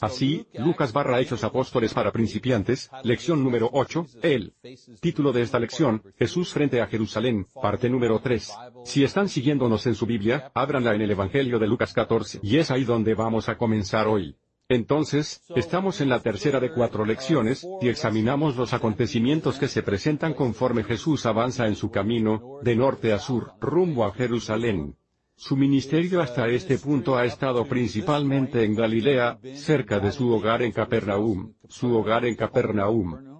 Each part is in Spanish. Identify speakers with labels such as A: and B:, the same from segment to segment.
A: Así, Lucas barra Hechos Apóstoles para principiantes, lección número 8, el título de esta lección, Jesús frente a Jerusalén, parte número 3. Si están siguiéndonos en su Biblia, ábranla en el Evangelio de Lucas 14, y es ahí donde vamos a comenzar hoy. Entonces, estamos en la tercera de cuatro lecciones, y examinamos los acontecimientos que se presentan conforme Jesús avanza en su camino, de norte a sur, rumbo a Jerusalén. Su ministerio hasta este punto ha estado principalmente en Galilea, cerca de su hogar en Capernaum, su hogar en Capernaum.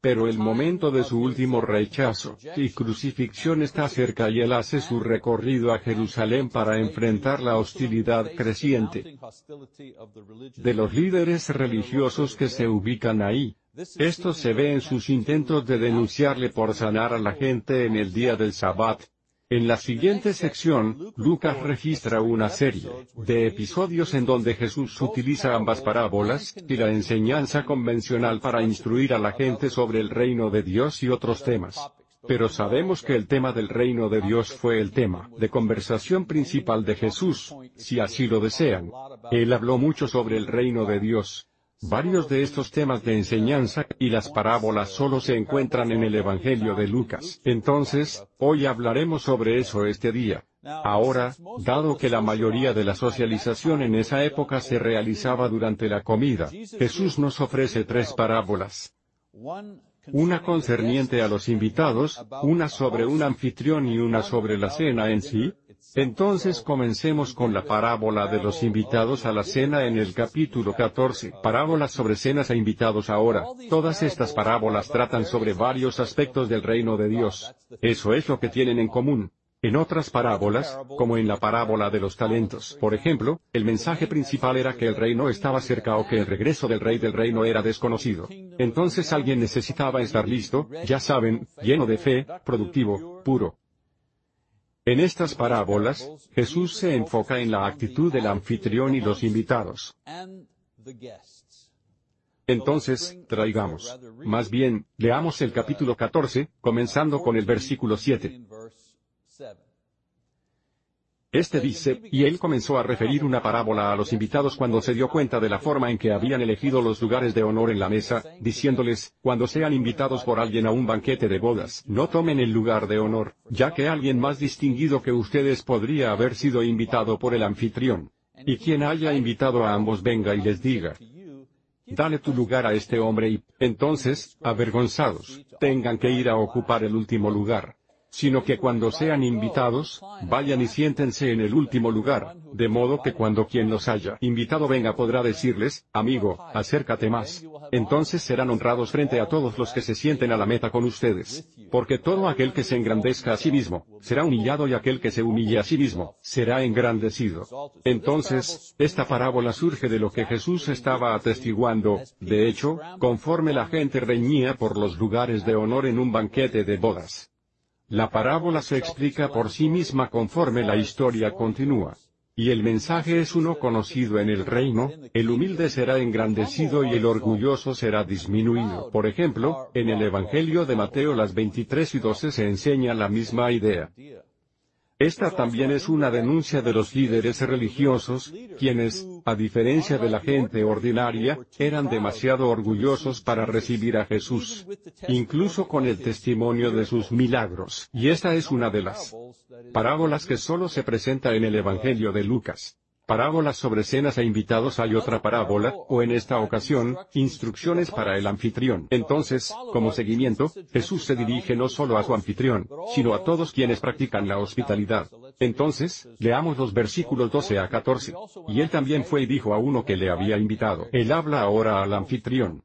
A: Pero el momento de su último rechazo y crucifixión está cerca y él hace su recorrido a Jerusalén para enfrentar la hostilidad creciente de los líderes religiosos que se ubican ahí. Esto se ve en sus intentos de denunciarle por sanar a la gente en el día del Sabbat, en la siguiente sección, Lucas registra una serie de episodios en donde Jesús utiliza ambas parábolas y la enseñanza convencional para instruir a la gente sobre el reino de Dios y otros temas. Pero sabemos que el tema del reino de Dios fue el tema de conversación principal de Jesús, si así lo desean. Él habló mucho sobre el reino de Dios, Varios de estos temas de enseñanza y las parábolas solo se encuentran en el Evangelio de Lucas. Entonces, hoy hablaremos sobre eso este día. Ahora, dado que la mayoría de la socialización en esa época se realizaba durante la comida, Jesús nos ofrece tres parábolas. Una concerniente a los invitados, una sobre un anfitrión y una sobre la cena en sí, entonces comencemos con la parábola de los invitados a la cena en el capítulo 14. Parábolas sobre cenas e invitados ahora. Todas estas parábolas tratan sobre varios aspectos del reino de Dios. Eso es lo que tienen en común. En otras parábolas, como en la parábola de los talentos, por ejemplo, el mensaje principal era que el reino estaba cerca o que el regreso del rey del reino era desconocido. Entonces alguien necesitaba estar listo, ya saben, lleno de fe, productivo, puro. En estas parábolas, Jesús se enfoca en la actitud del anfitrión y los invitados. Entonces, traigamos. Más bien, leamos el capítulo 14, comenzando con el versículo 7. Este dice, y él comenzó a referir una parábola a los invitados cuando se dio cuenta de la forma en que habían elegido los lugares de honor en la mesa, diciéndoles, cuando sean invitados por alguien a un banquete de bodas, no tomen el lugar de honor, ya que alguien más distinguido que ustedes podría haber sido invitado por el anfitrión. Y quien haya invitado a ambos venga y les diga, dale tu lugar a este hombre y, entonces, avergonzados, tengan que ir a ocupar el último lugar sino que cuando sean invitados, vayan y siéntense en el último lugar, de modo que cuando quien los haya invitado venga podrá decirles, amigo, acércate más. Entonces serán honrados frente a todos los que se sienten a la meta con ustedes. Porque todo aquel que se engrandezca a sí mismo, será humillado y aquel que se humille a sí mismo, será engrandecido. Entonces, esta parábola surge de lo que Jesús estaba atestiguando, de hecho, conforme la gente reñía por los lugares de honor en un banquete de bodas. La parábola se explica por sí misma conforme la historia continúa. Y el mensaje es uno conocido en el reino, el humilde será engrandecido y el orgulloso será disminuido. Por ejemplo, en el Evangelio de Mateo las 23 y 12 se enseña la misma idea. Esta también es una denuncia de los líderes religiosos, quienes, a diferencia de la gente ordinaria, eran demasiado orgullosos para recibir a Jesús, incluso con el testimonio de sus milagros. Y esta es una de las parábolas que solo se presenta en el Evangelio de Lucas parábolas sobre cenas e invitados hay otra parábola, o en esta ocasión, instrucciones para el anfitrión. Entonces, como seguimiento, Jesús se dirige no solo a su anfitrión, sino a todos quienes practican la hospitalidad. Entonces, leamos los versículos 12 a 14. Y él también fue y dijo a uno que le había invitado. Él habla ahora al anfitrión.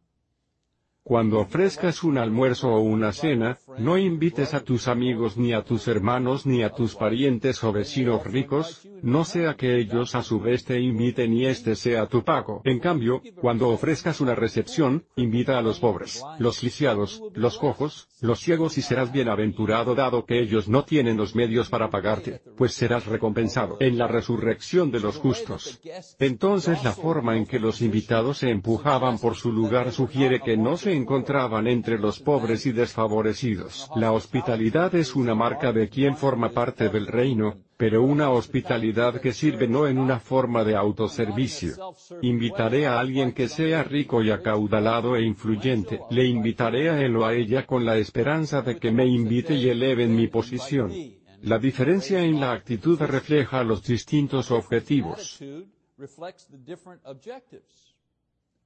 A: Cuando ofrezcas un almuerzo o una cena, no invites a tus amigos ni a tus hermanos ni a tus parientes o vecinos ricos, no sea que ellos a su vez te inviten y este sea tu pago. En cambio, cuando ofrezcas una recepción, invita a los pobres, los lisiados, los cojos, los ciegos y serás bienaventurado dado que ellos no tienen los medios para pagarte, pues serás recompensado en la resurrección de los justos. Entonces la forma en que los invitados se empujaban por su lugar sugiere que no se encontraban entre los pobres y desfavorecidos. La hospitalidad es una marca de quien forma parte del reino, pero una hospitalidad que sirve no en una forma de autoservicio. Invitaré a alguien que sea rico y acaudalado e influyente, le invitaré a él o a ella con la esperanza de que me invite y eleve en mi posición. La diferencia en la actitud refleja los distintos objetivos.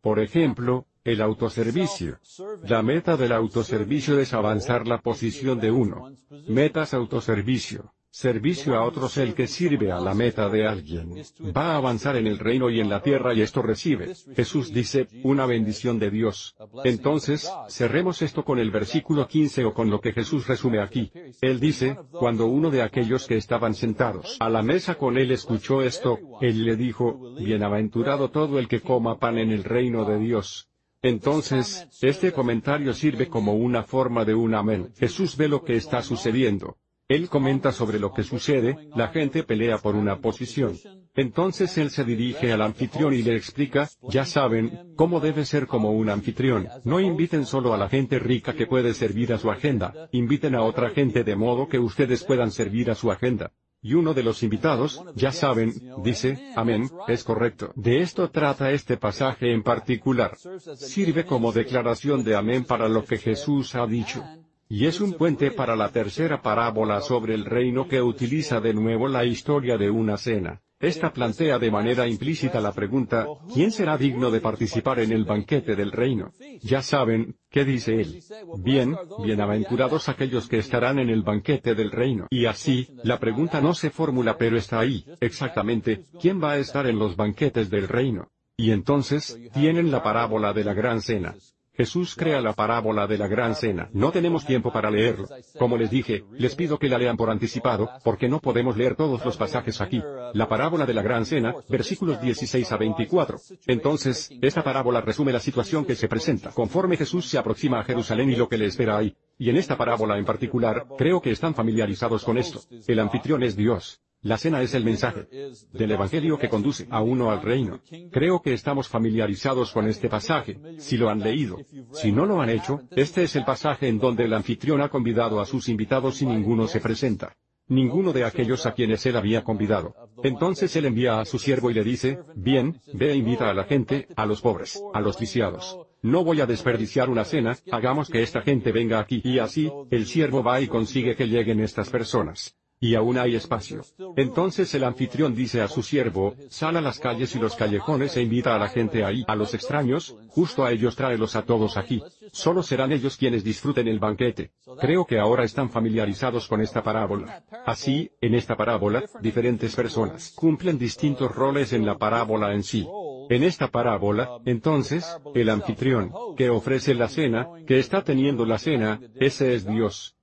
A: Por ejemplo, el autoservicio. La meta del autoservicio es avanzar la posición de uno. Metas autoservicio. Servicio a otros el que sirve a la meta de alguien. Va a avanzar en el reino y en la tierra y esto recibe. Jesús dice, una bendición de Dios. Entonces, cerremos esto con el versículo 15 o con lo que Jesús resume aquí. Él dice, cuando uno de aquellos que estaban sentados a la mesa con él escuchó esto, él le dijo, Bienaventurado todo el que coma pan en el reino de Dios. Entonces, este comentario sirve como una forma de un amén. Jesús ve lo que está sucediendo. Él comenta sobre lo que sucede, la gente pelea por una posición. Entonces él se dirige al anfitrión y le explica, ya saben, cómo debe ser como un anfitrión. No inviten solo a la gente rica que puede servir a su agenda, inviten a otra gente de modo que ustedes puedan servir a su agenda. Y uno de los invitados, ya saben, dice, amén, es correcto. De esto trata este pasaje en particular. Sirve como declaración de amén para lo que Jesús ha dicho. Y es un puente para la tercera parábola sobre el reino que utiliza de nuevo la historia de una cena. Esta plantea de manera implícita la pregunta, ¿quién será digno de participar en el banquete del reino? Ya saben, ¿qué dice él? Bien, bienaventurados aquellos que estarán en el banquete del reino. Y así, la pregunta no se formula pero está ahí, exactamente, ¿quién va a estar en los banquetes del reino? Y entonces, tienen la parábola de la gran cena. Jesús crea la parábola de la gran cena. No tenemos tiempo para leerlo. Como les dije, les pido que la lean por anticipado, porque no podemos leer todos los pasajes aquí. La parábola de la gran cena, versículos 16 a 24. Entonces, esta parábola resume la situación que se presenta conforme Jesús se aproxima a Jerusalén y lo que le espera ahí. Y en esta parábola en particular, creo que están familiarizados con esto. El anfitrión es Dios. La cena es el mensaje del Evangelio que conduce a uno al reino. Creo que estamos familiarizados con este pasaje, si lo han leído. Si no lo han hecho, este es el pasaje en donde el anfitrión ha convidado a sus invitados y ninguno se presenta. Ninguno de aquellos a quienes él había convidado. Entonces él envía a su siervo y le dice, bien, ve e invita a la gente, a los pobres, a los viciados. No voy a desperdiciar una cena, hagamos que esta gente venga aquí. Y así, el siervo va y consigue que lleguen estas personas y aún hay espacio. Entonces el anfitrión dice a su siervo, sal a las calles y los callejones e invita a la gente ahí, a los extraños, justo a ellos tráelos a todos aquí. Solo serán ellos quienes disfruten el banquete. Creo que ahora están familiarizados con esta parábola. Así, en esta parábola, diferentes personas cumplen distintos roles en la parábola en sí. En esta parábola, entonces, el anfitrión, que ofrece la cena, que está teniendo la cena, ese es Dios.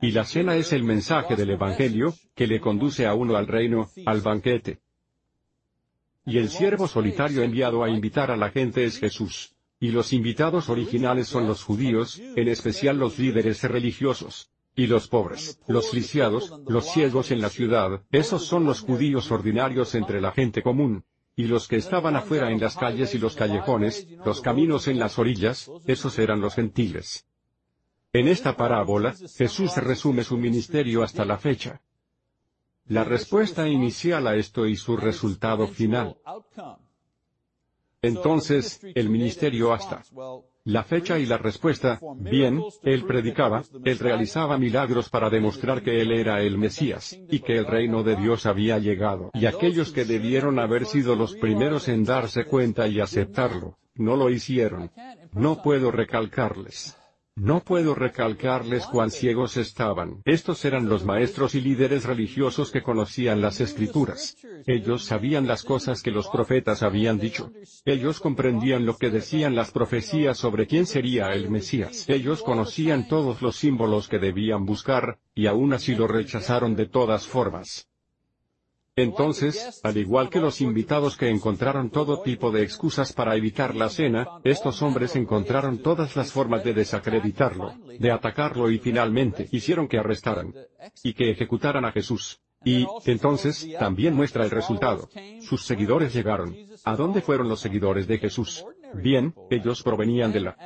A: Y la cena es el mensaje del Evangelio, que le conduce a uno al reino, al banquete. Y el siervo solitario enviado a invitar a la gente es Jesús. Y los invitados originales son los judíos, en especial los líderes religiosos. Y los pobres, los lisiados, los ciegos en la ciudad, esos son los judíos ordinarios entre la gente común. Y los que estaban afuera en las calles y los callejones, los caminos en las orillas, esos eran los gentiles. En esta parábola, Jesús resume su ministerio hasta la fecha. La respuesta inicial a esto y su resultado final. Entonces, el ministerio hasta la fecha y la respuesta, bien, él predicaba, él realizaba milagros para demostrar que él era el Mesías, y que el reino de Dios había llegado. Y aquellos que debieron haber sido los primeros en darse cuenta y aceptarlo, no lo hicieron. No puedo recalcarles. No puedo recalcarles cuán ciegos estaban. Estos eran los maestros y líderes religiosos que conocían las escrituras. Ellos sabían las cosas que los profetas habían dicho. Ellos comprendían lo que decían las profecías sobre quién sería el Mesías. Ellos conocían todos los símbolos que debían buscar, y aún así lo rechazaron de todas formas. Entonces, al igual que los invitados que encontraron todo tipo de excusas para evitar la cena, estos hombres encontraron todas las formas de desacreditarlo, de atacarlo y finalmente hicieron que arrestaran y que ejecutaran a Jesús. Y, entonces, también muestra el resultado. Sus seguidores llegaron. ¿A dónde fueron los seguidores de Jesús? Bien, ellos provenían de la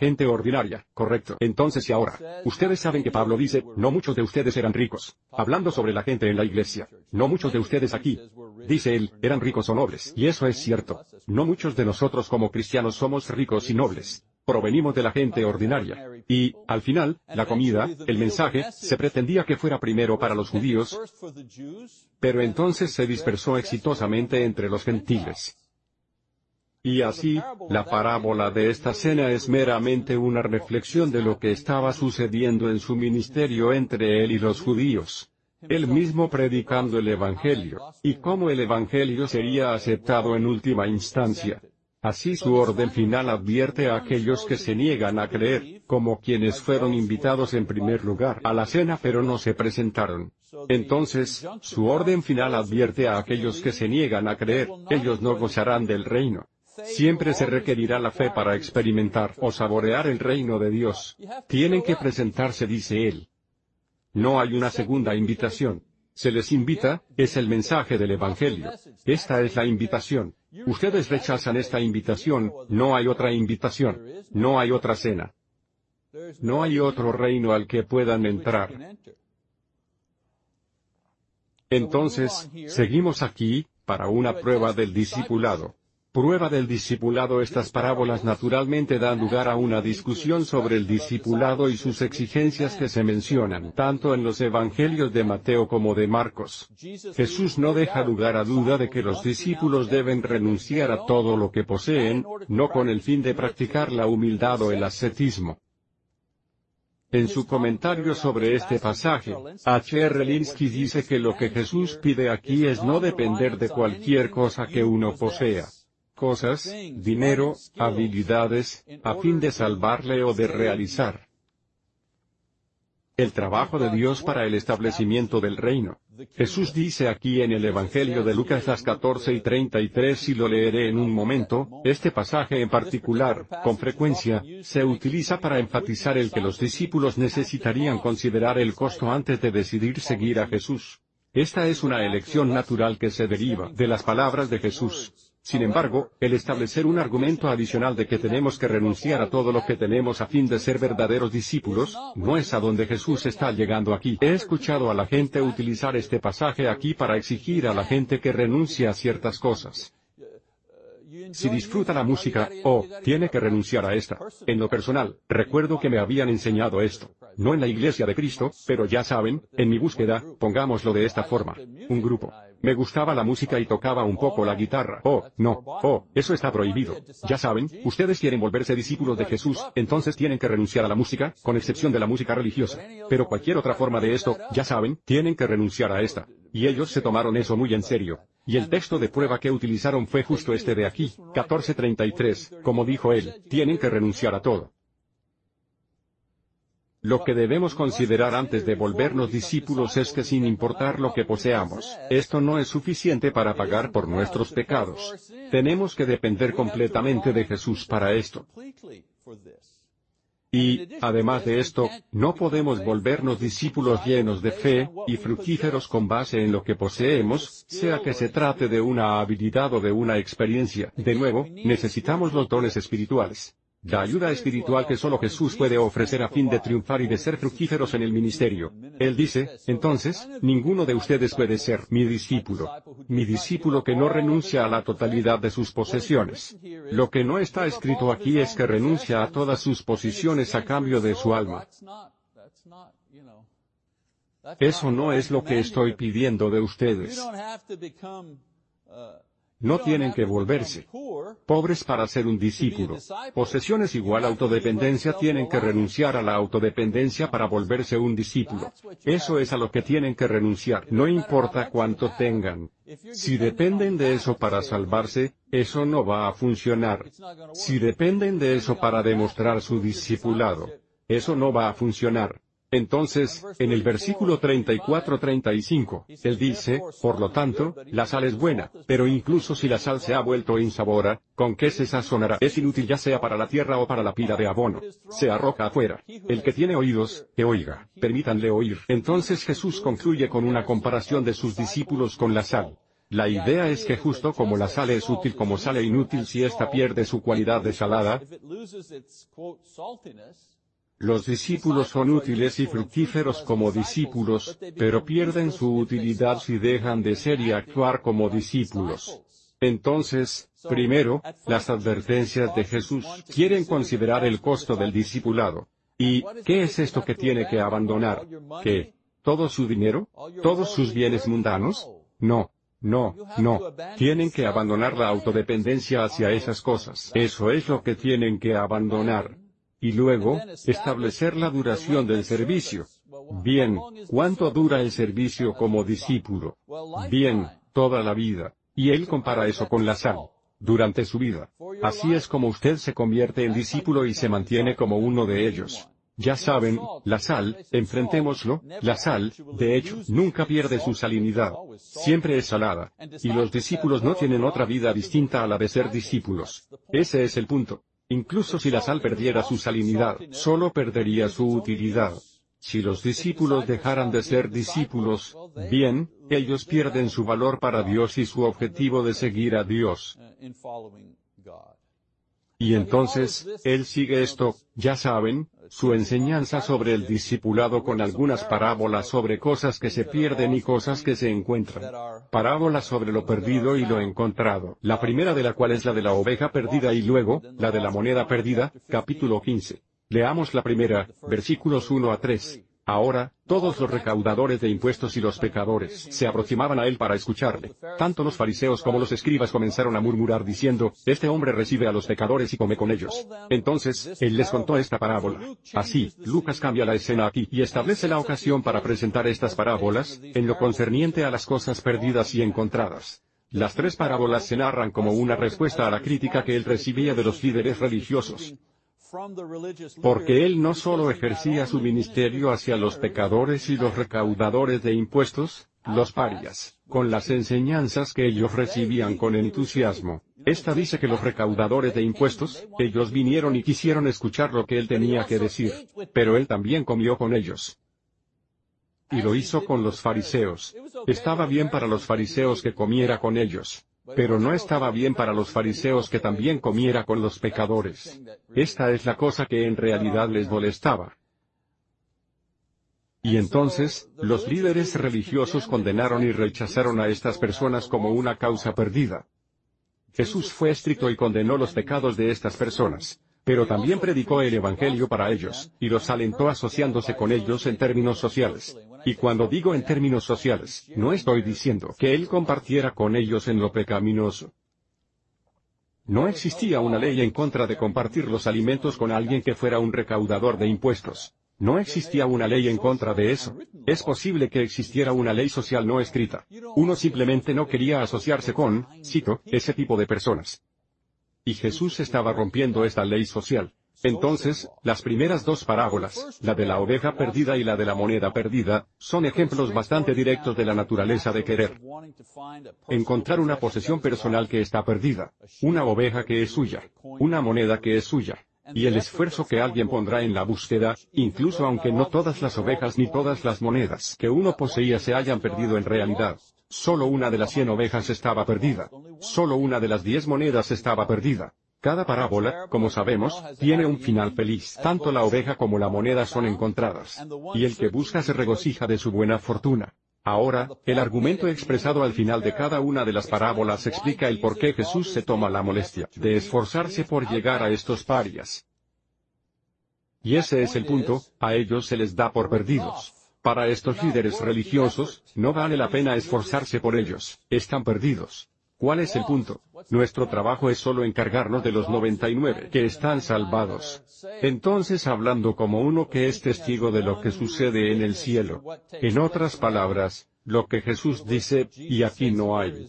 A: gente ordinaria, correcto. Entonces y ahora, ustedes saben que Pablo dice, no muchos de ustedes eran ricos. Hablando sobre la gente en la iglesia. No muchos de ustedes aquí. Dice él, eran ricos o nobles. Y eso es cierto. No muchos de nosotros como cristianos somos ricos y nobles. Provenimos de la gente ordinaria. Y, al final, la comida, el mensaje, se pretendía que fuera primero para los judíos, pero entonces se dispersó exitosamente entre los gentiles. Y así, la parábola de esta cena es meramente una reflexión de lo que estaba sucediendo en su ministerio entre él y los judíos. Él mismo predicando el Evangelio, y cómo el Evangelio sería aceptado en última instancia. Así su orden final advierte a aquellos que se niegan a creer, como quienes fueron invitados en primer lugar a la cena pero no se presentaron. Entonces, su orden final advierte a aquellos que se niegan a creer, ellos no gozarán del reino. Siempre se requerirá la fe para experimentar o saborear el reino de Dios. Tienen que presentarse, dice él. No hay una segunda invitación. Se les invita, es el mensaje del Evangelio. Esta es la invitación. Ustedes rechazan esta invitación, no hay otra invitación. No hay otra cena. No hay otro reino al que puedan entrar. Entonces, seguimos aquí, para una prueba del discipulado prueba del discipulado Estas parábolas naturalmente dan lugar a una discusión sobre el discipulado y sus exigencias que se mencionan tanto en los evangelios de Mateo como de Marcos. Jesús no deja lugar a duda de que los discípulos deben renunciar a todo lo que poseen, no con el fin de practicar la humildad o el ascetismo. En su comentario sobre este pasaje, H. R. Linsky dice que lo que Jesús pide aquí es no depender de cualquier cosa que uno posea cosas, dinero, habilidades, a fin de salvarle o de realizar el trabajo de Dios para el establecimiento del reino. Jesús dice aquí en el Evangelio de Lucas las 14 y 33 y lo leeré en un momento, este pasaje en particular, con frecuencia, se utiliza para enfatizar el que los discípulos necesitarían considerar el costo antes de decidir seguir a Jesús. Esta es una elección natural que se deriva de las palabras de Jesús. Sin embargo, el establecer un argumento adicional de que tenemos que renunciar a todo lo que tenemos a fin de ser verdaderos discípulos, no es a donde Jesús está llegando aquí. He escuchado a la gente utilizar este pasaje aquí para exigir a la gente que renuncie a ciertas cosas. Si disfruta la música, oh, tiene que renunciar a esta. En lo personal, recuerdo que me habían enseñado esto. No en la iglesia de Cristo, pero ya saben, en mi búsqueda, pongámoslo de esta forma. Un grupo. Me gustaba la música y tocaba un poco la guitarra. Oh, no, oh, eso está prohibido. Ya saben, ustedes quieren volverse discípulos de Jesús, entonces tienen que renunciar a la música, con excepción de la música religiosa. Pero cualquier otra forma de esto, ya saben, tienen que renunciar a esta. Y ellos se tomaron eso muy en serio. Y el texto de prueba que utilizaron fue justo este de aquí, 1433, como dijo él, tienen que renunciar a todo. Lo que debemos considerar antes de volvernos discípulos es que sin importar lo que poseamos, esto no es suficiente para pagar por nuestros pecados. Tenemos que depender completamente de Jesús para esto. Y, además de esto, no podemos volvernos discípulos llenos de fe, y fructíferos con base en lo que poseemos, sea que se trate de una habilidad o de una experiencia. De nuevo, necesitamos los dones espirituales la ayuda espiritual que solo Jesús puede ofrecer a fin de triunfar y de ser fructíferos en el ministerio. Él dice, entonces, ninguno de ustedes puede ser mi discípulo. Mi discípulo que no renuncia a la totalidad de sus posesiones. Lo que no está escrito aquí es que renuncia a todas sus posiciones a cambio de su alma. Eso no es lo que estoy pidiendo de ustedes. No tienen que volverse pobres para ser un discípulo. Posesiones igual autodependencia tienen que renunciar a la autodependencia para volverse un discípulo. Eso es a lo que tienen que renunciar, no importa cuánto tengan. Si dependen de eso para salvarse, eso no va a funcionar. Si dependen de eso para demostrar su discipulado, eso no va a funcionar. Entonces, en el versículo 34-35, él dice, por lo tanto, la sal es buena, pero incluso si la sal se ha vuelto insabora, ¿con qué se sazonará? Es inútil ya sea para la tierra o para la pila de abono. Se arroja afuera. El que tiene oídos, que oiga. Permítanle oír. Entonces Jesús concluye con una comparación de sus discípulos con la sal. La idea es que justo como la sal es útil como sale inútil si ésta pierde su cualidad de salada, los discípulos son útiles y fructíferos como discípulos, pero pierden su utilidad si dejan de ser y actuar como discípulos. Entonces, primero, las advertencias de Jesús quieren considerar el costo del discipulado. ¿Y qué es esto que tiene que abandonar? ¿Qué? ¿Todo su dinero? ¿Todos sus bienes mundanos? No. No, no. Tienen que abandonar la autodependencia hacia esas cosas. Eso es lo que tienen que abandonar. Y luego, establecer la duración del servicio. Bien, ¿cuánto dura el servicio como discípulo? Bien, toda la vida. Y él compara eso con la sal. Durante su vida. Así es como usted se convierte en discípulo y se mantiene como uno de ellos. Ya saben, la sal, enfrentémoslo, la sal, de hecho, nunca pierde su salinidad. Siempre es salada. Y los discípulos no tienen otra vida distinta a la de ser discípulos. Ese es el punto. Incluso si la sal perdiera su salinidad, solo perdería su utilidad. Si los discípulos dejaran de ser discípulos, bien, ellos pierden su valor para Dios y su objetivo de seguir a Dios. Y entonces, él sigue esto, ya saben, su enseñanza sobre el discipulado con algunas parábolas sobre cosas que se pierden y cosas que se encuentran. Parábolas sobre lo perdido y lo encontrado. La primera de la cual es la de la oveja perdida y luego, la de la moneda perdida, capítulo 15. Leamos la primera, versículos 1 a 3. Ahora, todos los recaudadores de impuestos y los pecadores se aproximaban a él para escucharle. Tanto los fariseos como los escribas comenzaron a murmurar diciendo, Este hombre recibe a los pecadores y come con ellos. Entonces, él les contó esta parábola. Así, Lucas cambia la escena aquí y establece la ocasión para presentar estas parábolas, en lo concerniente a las cosas perdidas y encontradas. Las tres parábolas se narran como una respuesta a la crítica que él recibía de los líderes religiosos. Porque él no solo ejercía su ministerio hacia los pecadores y los recaudadores de impuestos, los parias, con las enseñanzas que ellos recibían con entusiasmo. Esta dice que los recaudadores de impuestos, ellos vinieron y quisieron escuchar lo que él tenía que decir, pero él también comió con ellos. Y lo hizo con los fariseos. Estaba bien para los fariseos que comiera con ellos. Pero no estaba bien para los fariseos que también comiera con los pecadores. Esta es la cosa que en realidad les molestaba. Y entonces, los líderes religiosos condenaron y rechazaron a estas personas como una causa perdida. Jesús fue estricto y condenó los pecados de estas personas. Pero también predicó el Evangelio para ellos, y los alentó asociándose con ellos en términos sociales. Y cuando digo en términos sociales, no estoy diciendo que él compartiera con ellos en lo pecaminoso. No existía una ley en contra de compartir los alimentos con alguien que fuera un recaudador de impuestos. No existía una ley en contra de eso. Es posible que existiera una ley social no escrita. Uno simplemente no quería asociarse con, cito, ese tipo de personas. Y Jesús estaba rompiendo esta ley social. Entonces, las primeras dos parábolas, la de la oveja perdida y la de la moneda perdida, son ejemplos bastante directos de la naturaleza de querer. Encontrar una posesión personal que está perdida, una oveja que es suya, una moneda que es suya, y el esfuerzo que alguien pondrá en la búsqueda, incluso aunque no todas las ovejas ni todas las monedas que uno poseía se hayan perdido en realidad. Solo una de las cien ovejas estaba perdida. Solo una de las diez monedas estaba perdida. Cada parábola, como sabemos, tiene un final feliz. Tanto la oveja como la moneda son encontradas. Y el que busca se regocija de su buena fortuna. Ahora, el argumento expresado al final de cada una de las parábolas explica el por qué Jesús se toma la molestia de esforzarse por llegar a estos parias. Y ese es el punto, a ellos se les da por perdidos. Para estos líderes religiosos, no vale la pena esforzarse por ellos, están perdidos. ¿Cuál es el punto? Nuestro trabajo es solo encargarnos de los 99 que están salvados. Entonces hablando como uno que es testigo de lo que sucede en el cielo. En otras palabras, lo que Jesús dice, y aquí no hay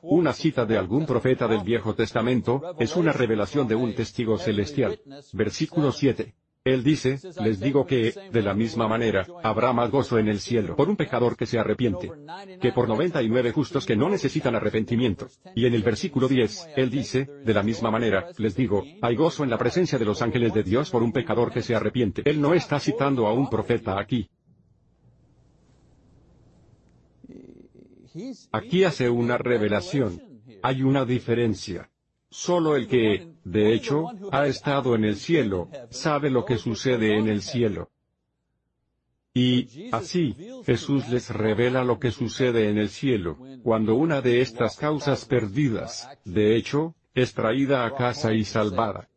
A: una cita de algún profeta del Viejo Testamento, es una revelación de un testigo celestial. Versículo 7. Él dice, les digo que, de la misma manera, habrá más gozo en el cielo por un pecador que se arrepiente, que por 99 justos que no necesitan arrepentimiento. Y en el versículo 10, Él dice, de la misma manera, les digo, hay gozo en la presencia de los ángeles de Dios por un pecador que se arrepiente. Él no está citando a un profeta aquí. Aquí hace una revelación. Hay una diferencia. Solo el que, de hecho, ha estado en el cielo, sabe lo que sucede en el cielo. Y, así, Jesús les revela lo que sucede en el cielo, cuando una de estas causas perdidas, de hecho, es traída a casa y salvada.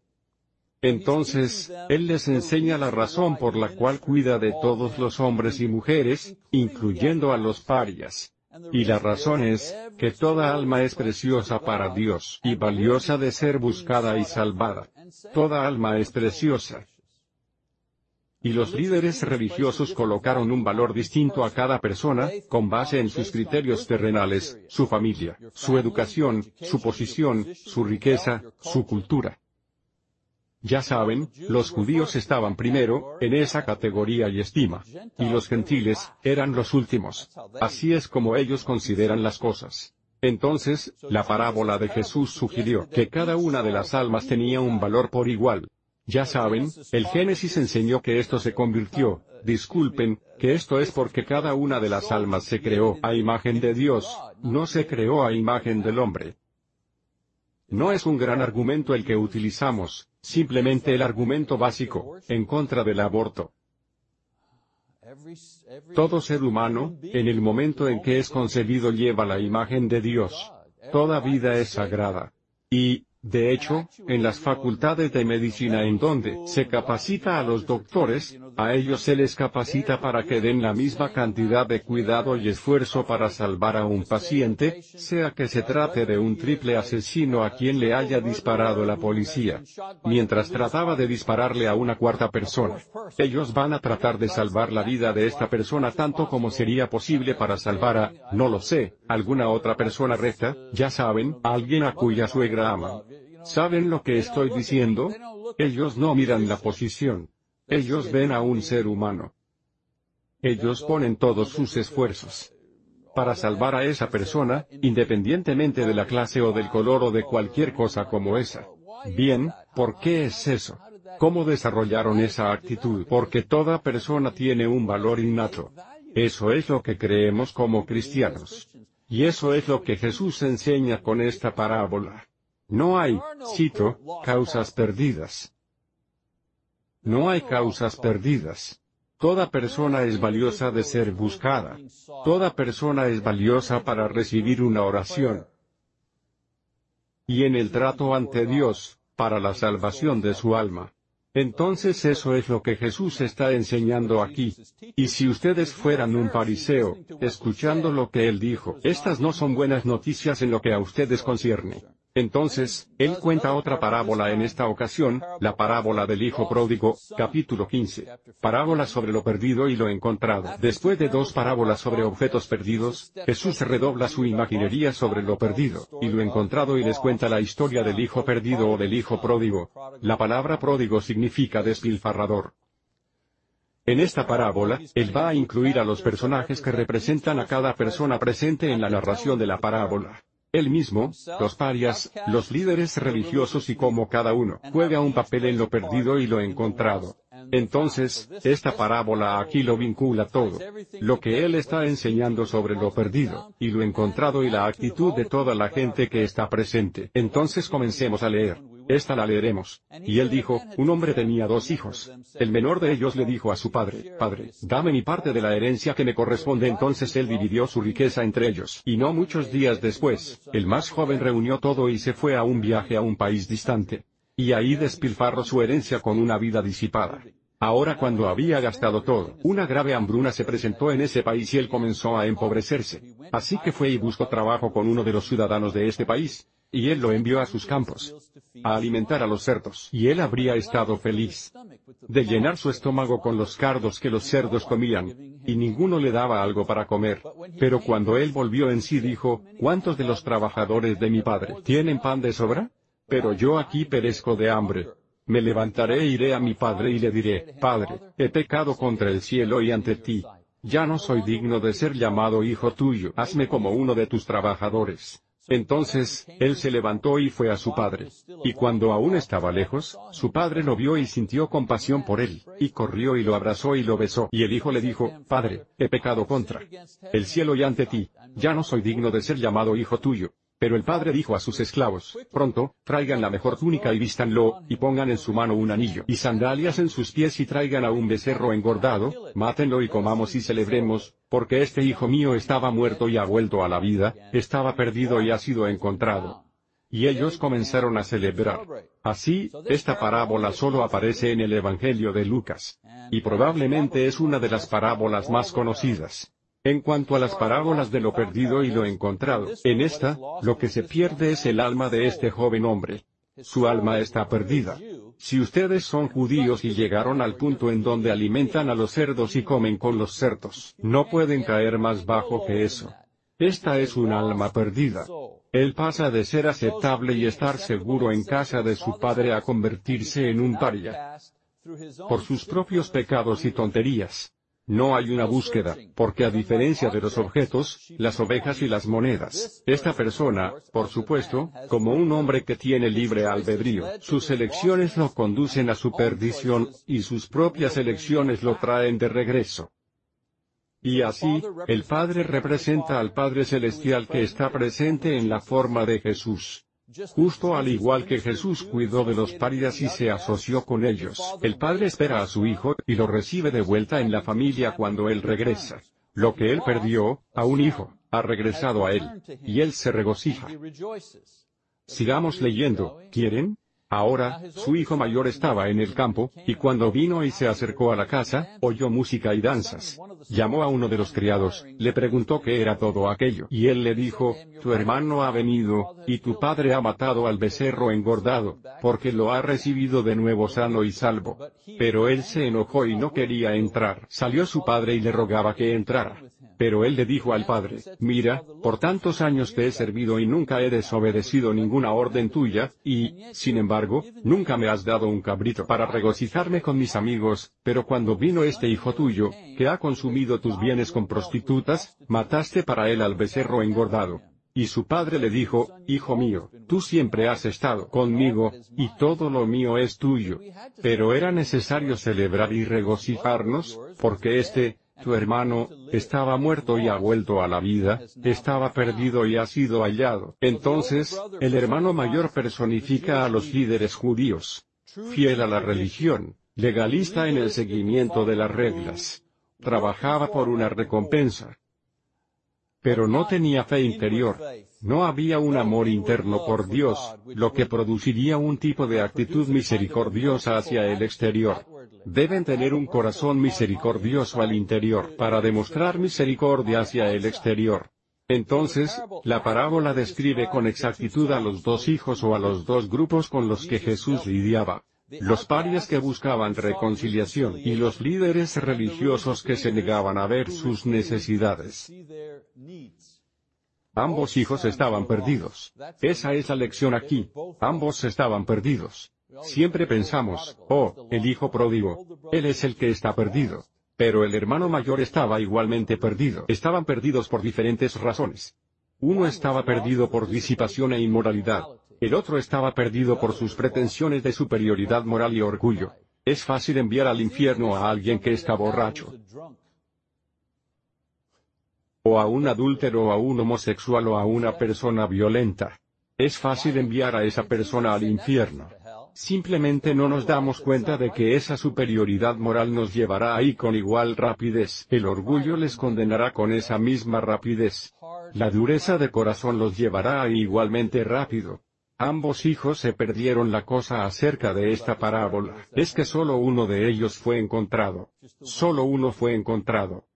A: Entonces, Él les enseña la razón por la cual cuida de todos los hombres y mujeres, incluyendo a los parias. Y la razón es, que toda alma es preciosa para Dios y valiosa de ser buscada y salvada. Toda alma es preciosa. Y los líderes religiosos colocaron un valor distinto a cada persona, con base en sus criterios terrenales, su familia, su educación, su posición, su riqueza, su cultura. Ya saben, los judíos estaban primero, en esa categoría y estima. Y los gentiles, eran los últimos. Así es como ellos consideran las cosas. Entonces, la parábola de Jesús sugirió que cada una de las almas tenía un valor por igual. Ya saben, el Génesis enseñó que esto se convirtió, disculpen, que esto es porque cada una de las almas se creó a imagen de Dios, no se creó a imagen del hombre. No es un gran argumento el que utilizamos, simplemente el argumento básico, en contra del aborto. Todo ser humano, en el momento en que es concebido lleva la imagen de Dios. Toda vida es sagrada. Y, de hecho, en las facultades de medicina en donde se capacita a los doctores, a ellos se les capacita para que den la misma cantidad de cuidado y esfuerzo para salvar a un paciente, sea que se trate de un triple asesino a quien le haya disparado la policía. Mientras trataba de dispararle a una cuarta persona. Ellos van a tratar de salvar la vida de esta persona tanto como sería posible para salvar a, no lo sé, alguna otra persona recta, ya saben, alguien a cuya suegra ama. ¿Saben lo que estoy diciendo? Ellos no miran la posición. Ellos ven a un ser humano. Ellos ponen todos sus esfuerzos para salvar a esa persona, independientemente de la clase o del color o de cualquier cosa como esa. Bien, ¿por qué es eso? ¿Cómo desarrollaron esa actitud? Porque toda persona tiene un valor innato. Eso es lo que creemos como cristianos. Y eso es lo que Jesús enseña con esta parábola. No hay, cito, causas perdidas. No hay causas perdidas. Toda persona es valiosa de ser buscada. Toda persona es valiosa para recibir una oración. Y en el trato ante Dios, para la salvación de su alma. Entonces eso es lo que Jesús está enseñando aquí. Y si ustedes fueran un fariseo, escuchando lo que él dijo, estas no son buenas noticias en lo que a ustedes concierne. Entonces, él cuenta otra parábola en esta ocasión, la parábola del Hijo Pródigo, capítulo 15. Parábola sobre lo perdido y lo encontrado. Después de dos parábolas sobre objetos perdidos, Jesús redobla su imaginería sobre lo perdido, y lo encontrado y les cuenta la historia del Hijo perdido o del Hijo Pródigo. La palabra pródigo significa despilfarrador. En esta parábola, él va a incluir a los personajes que representan a cada persona presente en la narración de la parábola. Él mismo, los parias, los líderes religiosos y cómo cada uno juega un papel en lo perdido y lo encontrado. Entonces, esta parábola aquí lo vincula todo. Lo que él está enseñando sobre lo perdido, y lo encontrado y la actitud de toda la gente que está presente. Entonces comencemos a leer. Esta la leeremos. Y él dijo, un hombre tenía dos hijos. El menor de ellos le dijo a su padre, Padre, dame mi parte de la herencia que me corresponde. Entonces él dividió su riqueza entre ellos. Y no muchos días después, el más joven reunió todo y se fue a un viaje a un país distante. Y ahí despilfarró su herencia con una vida disipada. Ahora cuando había gastado todo, una grave hambruna se presentó en ese país y él comenzó a empobrecerse. Así que fue y buscó trabajo con uno de los ciudadanos de este país, y él lo envió a sus campos, a alimentar a los cerdos, y él habría estado feliz de llenar su estómago con los cardos que los cerdos comían, y ninguno le daba algo para comer. Pero cuando él volvió en sí dijo, ¿cuántos de los trabajadores de mi padre tienen pan de sobra? Pero yo aquí perezco de hambre. Me levantaré e iré a mi padre y le diré, Padre, he pecado contra el cielo y ante ti. Ya no soy digno de ser llamado hijo tuyo, hazme como uno de tus trabajadores. Entonces, él se levantó y fue a su padre. Y cuando aún estaba lejos, su padre lo vio y sintió compasión por él, y corrió y lo abrazó y lo besó. Y el hijo le dijo, Padre, he pecado contra el cielo y ante ti, ya no soy digno de ser llamado hijo tuyo. Pero el padre dijo a sus esclavos, pronto, traigan la mejor túnica y vístanlo, y pongan en su mano un anillo y sandalias en sus pies y traigan a un becerro engordado, mátenlo y comamos y celebremos, porque este hijo mío estaba muerto y ha vuelto a la vida, estaba perdido y ha sido encontrado. Y ellos comenzaron a celebrar. Así, esta parábola solo aparece en el Evangelio de Lucas. Y probablemente es una de las parábolas más conocidas. En cuanto a las parábolas de lo perdido y lo encontrado, en esta, lo que se pierde es el alma de este joven hombre. Su alma está perdida. Si ustedes son judíos y llegaron al punto en donde alimentan a los cerdos y comen con los cerdos, no pueden caer más bajo que eso. Esta es un alma perdida. Él pasa de ser aceptable y estar seguro en casa de su padre a convertirse en un paria. Por sus propios pecados y tonterías. No hay una búsqueda, porque a diferencia de los objetos, las ovejas y las monedas, esta persona, por supuesto, como un hombre que tiene libre albedrío, sus elecciones lo conducen a su perdición, y sus propias elecciones lo traen de regreso. Y así, el Padre representa al Padre Celestial que está presente en la forma de Jesús. Justo al igual que Jesús cuidó de los parias y se asoció con ellos, el Padre espera a su Hijo, y lo recibe de vuelta en la familia cuando Él regresa. Lo que Él perdió, a un hijo, ha regresado a Él, y Él se regocija. Sigamos leyendo, ¿quieren? Ahora, su hijo mayor estaba en el campo, y cuando vino y se acercó a la casa, oyó música y danzas. Llamó a uno de los criados, le preguntó qué era todo aquello, y él le dijo, tu hermano ha venido, y tu padre ha matado al becerro engordado, porque lo ha recibido de nuevo sano y salvo. Pero él se enojó y no quería entrar. Salió su padre y le rogaba que entrara. Pero él le dijo al padre, mira, por tantos años te he servido y nunca he desobedecido ninguna orden tuya, y, sin embargo, nunca me has dado un cabrito para regocijarme con mis amigos, pero cuando vino este hijo tuyo, que ha consumido tus bienes con prostitutas, mataste para él al becerro engordado. Y su padre le dijo, Hijo mío, tú siempre has estado conmigo, y todo lo mío es tuyo. Pero era necesario celebrar y regocijarnos, porque este, tu hermano, estaba muerto y ha vuelto a la vida, estaba perdido y ha sido hallado. Entonces, el hermano mayor personifica a los líderes judíos. Fiel a la religión, legalista en el seguimiento de las reglas. Trabajaba por una recompensa. Pero no tenía fe interior. No había un amor interno por Dios, lo que produciría un tipo de actitud misericordiosa hacia el exterior. Deben tener un corazón misericordioso al interior para demostrar misericordia hacia el exterior. Entonces, la parábola describe con exactitud a los dos hijos o a los dos grupos con los que Jesús lidiaba. Los parias que buscaban reconciliación y los líderes religiosos que se negaban a ver sus necesidades. Ambos hijos estaban perdidos. Esa es la lección aquí. Ambos estaban perdidos. Siempre pensamos, oh, el hijo pródigo, él es el que está perdido. Pero el hermano mayor estaba igualmente perdido. Estaban perdidos por diferentes razones. Uno estaba perdido por disipación e inmoralidad. El otro estaba perdido por sus pretensiones de superioridad moral y orgullo. Es fácil enviar al infierno a alguien que está borracho. O a un adúltero o a un homosexual o a una persona violenta. Es fácil enviar a esa persona al infierno. Simplemente no nos damos cuenta de que esa superioridad moral nos llevará ahí con igual rapidez. El orgullo les condenará con esa misma rapidez. La dureza de corazón los llevará ahí igualmente rápido. Ambos hijos se perdieron la cosa acerca de esta parábola. Es que solo uno de ellos fue encontrado. Solo uno fue encontrado.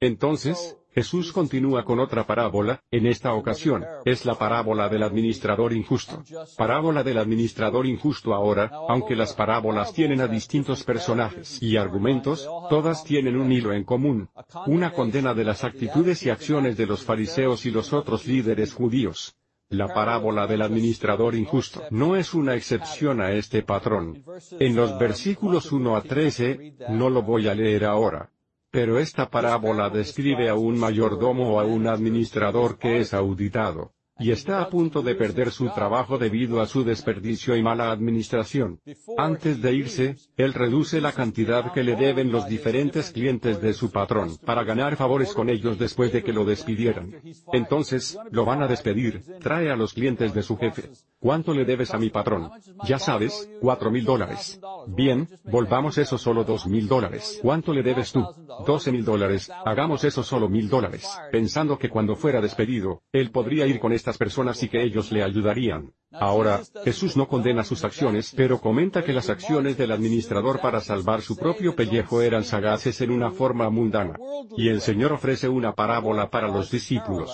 A: Entonces, Jesús continúa con otra parábola, en esta ocasión, es la parábola del administrador injusto. Parábola del administrador injusto ahora, aunque las parábolas tienen a distintos personajes y argumentos, todas tienen un hilo en común. Una condena de las actitudes y acciones de los fariseos y los otros líderes judíos. La parábola del administrador injusto no es una excepción a este patrón. En los versículos 1 a 13, no lo voy a leer ahora. Pero esta parábola describe a un mayordomo o a un administrador que es auditado. y está a punto de perder su trabajo debido a su desperdicio y mala administración. Antes de irse, él reduce la cantidad que le deben los diferentes clientes de su patrón para ganar favores con ellos después de que lo despidieran. Entonces, lo van a despedir, trae a los clientes de su jefe. ¿Cuánto le debes a mi patrón? Ya sabes, cuatro mil dólares. Bien, volvamos eso solo dos mil dólares. ¿Cuánto le debes tú? Doce mil dólares, hagamos eso solo mil dólares. Pensando que cuando fuera despedido, él podría ir con estas personas y que ellos le ayudarían. Ahora, Jesús no condena sus acciones, pero comenta que las acciones del administrador para salvar su propio pellejo eran sagaces en una forma mundana. Y el Señor ofrece una parábola para los discípulos.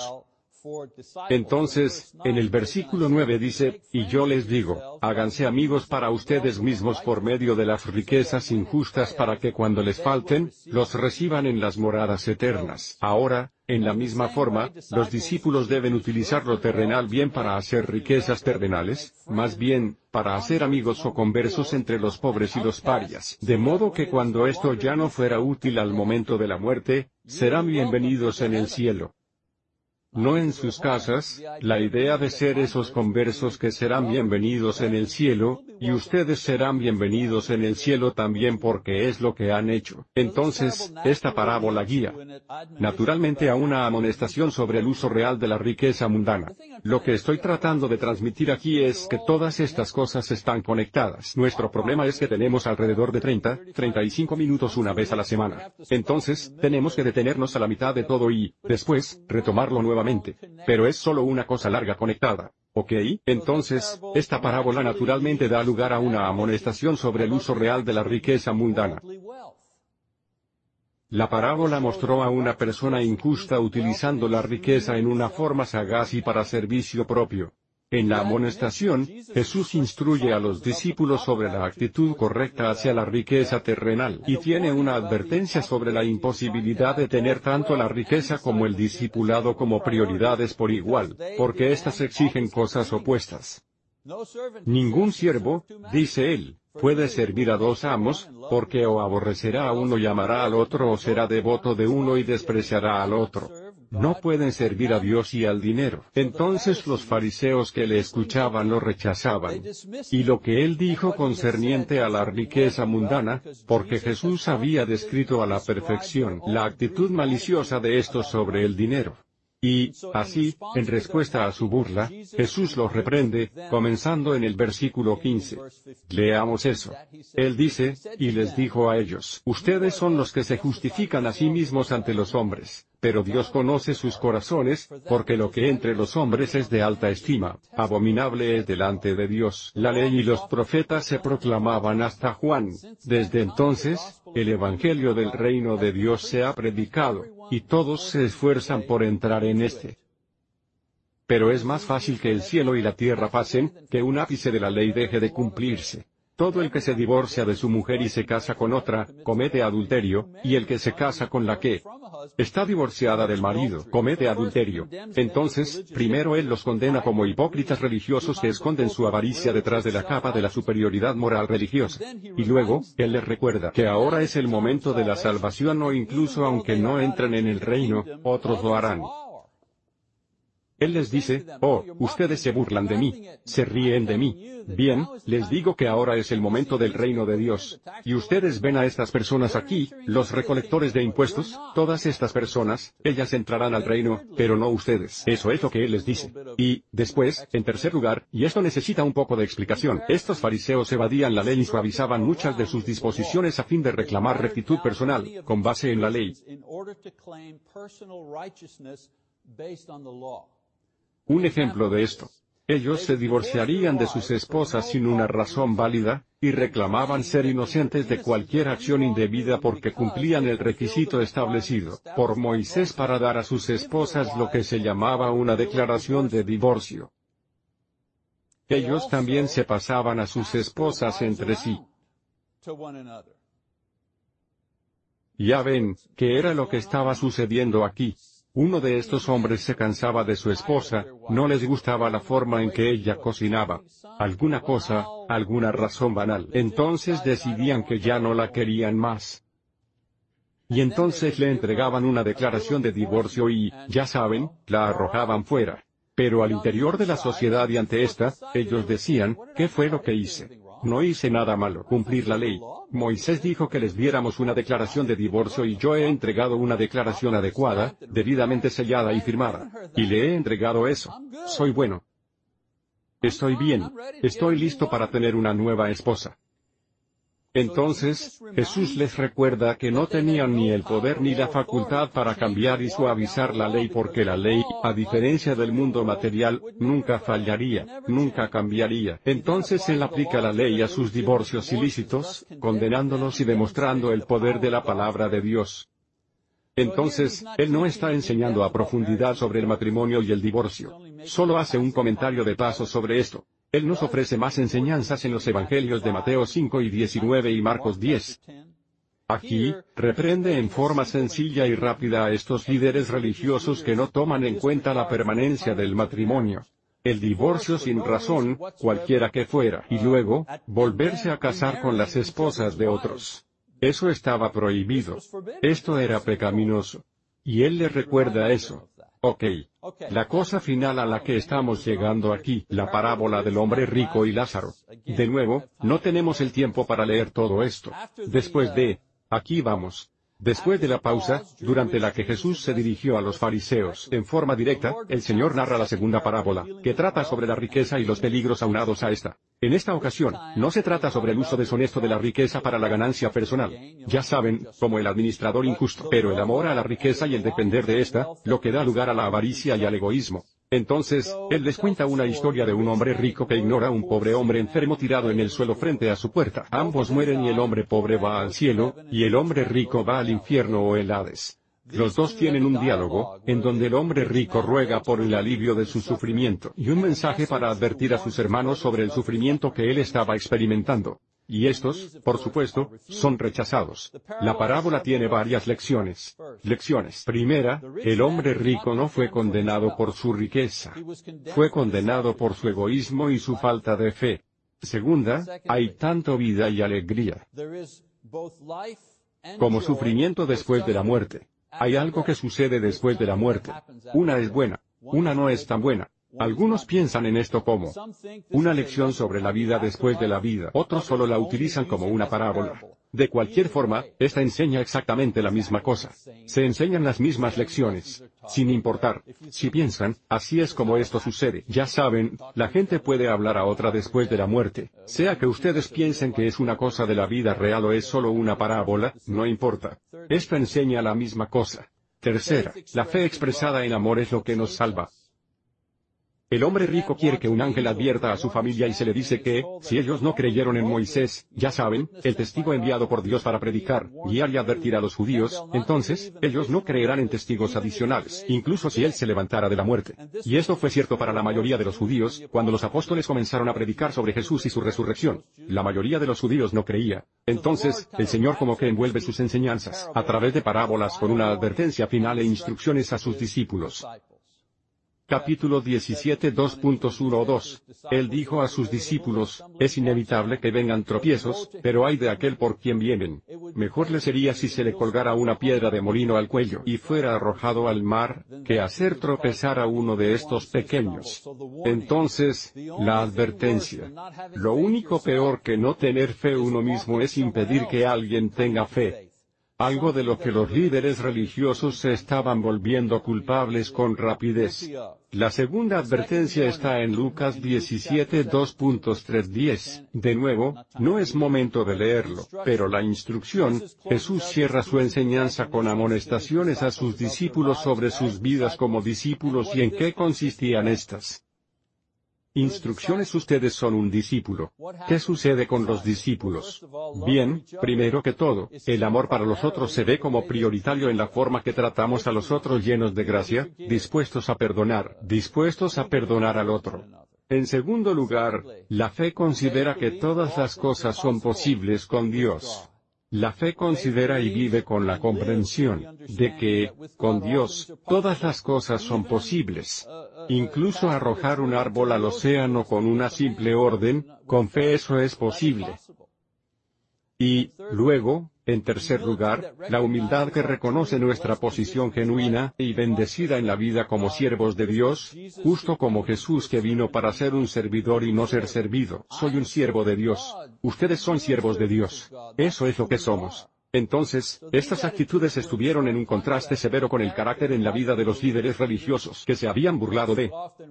A: Entonces, en el versículo 9 dice, y yo les digo, háganse amigos para ustedes mismos por medio de las riquezas injustas para que cuando les falten, los reciban en las moradas eternas. Ahora, en la misma forma, los discípulos deben utilizar lo terrenal bien para hacer riquezas terrenales, más bien, para hacer amigos o conversos entre los pobres y los parias. De modo que cuando esto ya no fuera útil al momento de la muerte, serán bienvenidos en el cielo no en sus casas, la idea de ser esos conversos que serán bienvenidos en el cielo, y ustedes serán bienvenidos en el cielo también porque es lo que han hecho. Entonces, esta parábola guía naturalmente a una amonestación sobre el uso real de la riqueza mundana. Lo que estoy tratando de transmitir aquí es que todas estas cosas están conectadas. Nuestro problema es que tenemos alrededor de 30, 35 minutos una vez a la semana. Entonces, tenemos que detenernos a la mitad de todo y, después, retomarlo nuevamente pero es solo una cosa larga conectada. ¿Ok? Entonces, esta parábola naturalmente da lugar a una amonestación sobre el uso real de la riqueza mundana. La parábola mostró a una persona injusta utilizando la riqueza en una forma sagaz y para servicio propio. En la amonestación, Jesús instruye a los discípulos sobre la actitud correcta hacia la riqueza terrenal y tiene una advertencia sobre la imposibilidad de tener tanto la riqueza como el discipulado como prioridades por igual, porque éstas exigen cosas opuestas. Ningún siervo, dice él, puede servir a dos amos, porque o aborrecerá a uno y amará al otro o será devoto de uno y despreciará al otro no pueden servir a Dios y al dinero. Entonces los fariseos que le escuchaban lo rechazaban. Y lo que él dijo concerniente a la riqueza mundana, porque Jesús había descrito a la perfección la actitud maliciosa de estos sobre el dinero. Y, así, en respuesta a su burla, Jesús los reprende, comenzando en el versículo 15. Leamos eso. Él dice, y les dijo a ellos, ustedes son los que se justifican a sí mismos ante los hombres, pero Dios conoce sus corazones, porque lo que entre los hombres es de alta estima, abominable es delante de Dios. La ley y los profetas se proclamaban hasta Juan. Desde entonces, el Evangelio del reino de Dios se ha predicado, y todos se esfuerzan por entrar en este. Pero es más fácil que el cielo y la tierra pasen, que un ápice de la ley deje de cumplirse. Todo el que se divorcia de su mujer y se casa con otra, comete adulterio, y el que se casa con la que está divorciada del marido, comete adulterio. Entonces, primero él los condena como hipócritas religiosos que esconden su avaricia detrás de la capa de la superioridad moral religiosa. Y luego, él les recuerda que ahora es el momento de la salvación o incluso aunque no entren en el reino, otros lo harán. Él les dice, oh, ustedes se burlan de mí, se ríen de mí. Bien, les digo que ahora es el momento del reino de Dios. Y ustedes ven a estas personas aquí, los recolectores de impuestos, todas estas personas, ellas entrarán al reino, pero no ustedes. Eso es lo que Él les dice. Y, después, en tercer lugar, y esto necesita un poco de explicación, estos fariseos evadían la ley y suavizaban muchas de sus disposiciones a fin de reclamar rectitud personal, con base en la ley. Un ejemplo de esto. Ellos se divorciarían de sus esposas sin una razón válida, y reclamaban ser inocentes de cualquier acción indebida porque cumplían el requisito establecido por Moisés para dar a sus esposas lo que se llamaba una declaración de divorcio. Ellos también se pasaban a sus esposas entre sí. Ya ven, que era lo que estaba sucediendo aquí. Uno de estos hombres se cansaba de su esposa, no les gustaba la forma en que ella cocinaba. Alguna cosa, alguna razón banal. Entonces decidían que ya no la querían más. Y entonces le entregaban una declaración de divorcio y, ya saben, la arrojaban fuera. Pero al interior de la sociedad y ante esta, ellos decían, ¿qué fue lo que hice? No hice nada malo, cumplir la ley. Moisés dijo que les diéramos una declaración de divorcio y yo he entregado una declaración adecuada, debidamente sellada y firmada. Y le he entregado eso. Soy bueno. Estoy bien. Estoy listo para tener una nueva esposa. Entonces, Jesús les recuerda que no tenían ni el poder ni la facultad para cambiar y suavizar la ley porque la ley, a diferencia del mundo material, nunca fallaría, nunca cambiaría. Entonces Él aplica la ley a sus divorcios ilícitos, condenándolos y demostrando el poder de la palabra de Dios. Entonces, Él no está enseñando a profundidad sobre el matrimonio y el divorcio. Solo hace un comentario de paso sobre esto. Él nos ofrece más enseñanzas en los Evangelios de Mateo 5 y 19 y Marcos 10. Aquí, reprende en forma sencilla y rápida a estos líderes religiosos que no toman en cuenta la permanencia del matrimonio. El divorcio sin razón, cualquiera que fuera, y luego, volverse a casar con las esposas de otros. Eso estaba prohibido. Esto era pecaminoso. Y él le recuerda eso. Ok. La cosa final a la que estamos llegando aquí, la parábola del hombre rico y Lázaro. De nuevo, no tenemos el tiempo para leer todo esto. Después de, aquí vamos. Después de la pausa, durante la que Jesús se dirigió a los fariseos en forma directa, el Señor narra la segunda parábola, que trata sobre la riqueza y los peligros aunados a esta. En esta ocasión, no se trata sobre el uso deshonesto de la riqueza para la ganancia personal. Ya saben, como el administrador injusto, pero el amor a la riqueza y el depender de esta, lo que da lugar a la avaricia y al egoísmo. Entonces, él les cuenta una historia de un hombre rico que ignora a un pobre hombre enfermo tirado en el suelo frente a su puerta. Ambos mueren y el hombre pobre va al cielo, y el hombre rico va al infierno o el Hades. Los dos tienen un diálogo, en donde el hombre rico ruega por el alivio de su sufrimiento, y un mensaje para advertir a sus hermanos sobre el sufrimiento que él estaba experimentando. Y estos, por supuesto, son rechazados. La parábola tiene varias lecciones. Lecciones. Primera, el hombre rico no fue condenado por su riqueza. Fue condenado por su egoísmo y su falta de fe. Segunda, hay tanto vida y alegría como sufrimiento después de la muerte. Hay algo que sucede después de la muerte. Una es buena, una no es tan buena. Algunos piensan en esto como una lección sobre la vida después de la vida, otros solo la utilizan como una parábola. De cualquier forma, esta enseña exactamente la misma cosa. Se enseñan las mismas lecciones, sin importar. Si piensan, así es como esto sucede. Ya saben, la gente puede hablar a otra después de la muerte. Sea que ustedes piensen que es una cosa de la vida real o es solo una parábola, no importa. Esto enseña la misma cosa. Tercera, la fe expresada en amor es lo que nos salva. El hombre rico quiere que un ángel advierta a su familia y se le dice que, si ellos no creyeron en Moisés, ya saben, el testigo enviado por Dios para predicar, guiar y advertir a los judíos, entonces, ellos no creerán en testigos adicionales, incluso si él se levantara de la muerte. Y esto fue cierto para la mayoría de los judíos, cuando los apóstoles comenzaron a predicar sobre Jesús y su resurrección. La mayoría de los judíos no creía. Entonces, el Señor como que envuelve sus enseñanzas, a través de parábolas con una advertencia final e instrucciones a sus discípulos. Capítulo 17 2.12. Él dijo a sus discípulos, es inevitable que vengan tropiezos, pero hay de aquel por quien vienen. Mejor le sería si se le colgara una piedra de molino al cuello y fuera arrojado al mar, que hacer tropezar a uno de estos pequeños. Entonces, la advertencia. Lo único peor que no tener fe uno mismo es impedir que alguien tenga fe algo de lo que los líderes religiosos se estaban volviendo culpables con rapidez. La segunda advertencia está en Lucas 17 2.310. De nuevo, no es momento de leerlo, pero la instrucción, Jesús cierra su enseñanza con amonestaciones a sus discípulos sobre sus vidas como discípulos y en qué consistían estas. Instrucciones Ustedes son un discípulo. ¿Qué sucede con los discípulos? Bien, primero que todo, el amor para los otros se ve como prioritario en la forma que tratamos a los otros llenos de gracia, dispuestos a perdonar, dispuestos a perdonar al otro. En segundo lugar, la fe considera que todas las cosas son posibles con Dios. La fe considera y vive con la comprensión de que, con Dios, todas las cosas son posibles. Incluso arrojar un árbol al océano con una simple orden, con fe eso es posible. Y, luego, En tercer lugar, la humildad que reconoce nuestra posición genuina y bendecida en la vida como siervos de Dios, justo como Jesús que vino para ser un servidor y no ser servido. Soy un siervo de Dios. Ustedes son siervos de Dios. Eso es lo que somos. Entonces, estas actitudes estuvieron en un contraste severo con el carácter en la vida de los líderes religiosos que se habían burlado de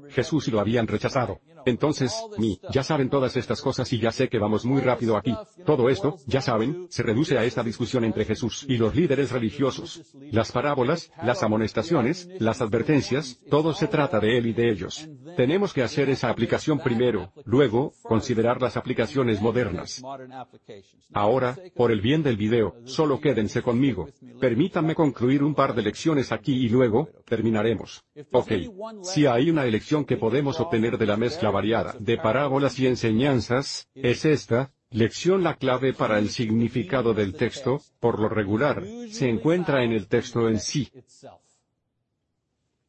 A: Jesús y lo habían rechazado. Entonces, mi, ya saben todas estas cosas y ya sé que vamos muy rápido aquí. Todo esto, ya saben, se reduce a esta discusión entre Jesús y los líderes religiosos. Las parábolas, las amonestaciones, las advertencias, todo se trata de él y de ellos. Tenemos que hacer esa aplicación primero, luego, considerar las aplicaciones modernas. Ahora, por el bien del video, solo quédense conmigo. Permítanme concluir un par de lecciones aquí y luego, terminaremos. Ok. Si hay una elección que podemos obtener de la mezcla variada de parábolas y enseñanzas, es esta, Lección La clave para el significado del texto, por lo regular, se encuentra en el texto en sí.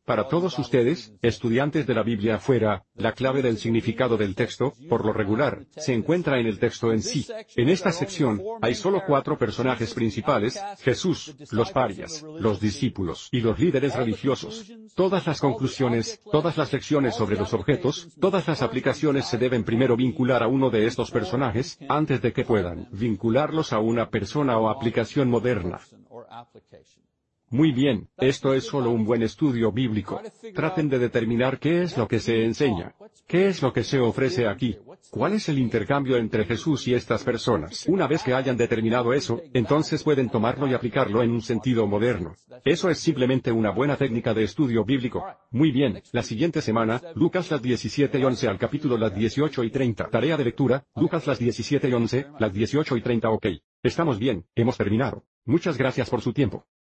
A: Para todos ustedes, estudiantes de la Biblia afuera, la clave del significado del texto, por lo regular, se encuentra en el texto en sí. En esta sección, hay solo cuatro personajes principales, Jesús, los parias, los discípulos y los líderes religiosos. Todas las conclusiones, todas las lecciones sobre los objetos, todas las aplicaciones se deben primero vincular a uno de estos personajes, antes de que puedan vincularlos a una persona o aplicación moderna. Muy bien, esto es solo un buen estudio bíblico. Traten de determinar qué es lo que se enseña. ¿Qué es lo que se ofrece aquí? ¿Cuál es el intercambio entre Jesús y estas personas? Una vez que hayan determinado eso, entonces pueden tomarlo y aplicarlo en un sentido moderno. Eso es simplemente una buena técnica de estudio bíblico. Muy bien, la siguiente semana, Lucas las 17 y 11 al capítulo las 18 y 30. Tarea de lectura, Lucas las 17 y 11, las 18 y 30 ok. Estamos bien, hemos terminado. Muchas gracias por su tiempo.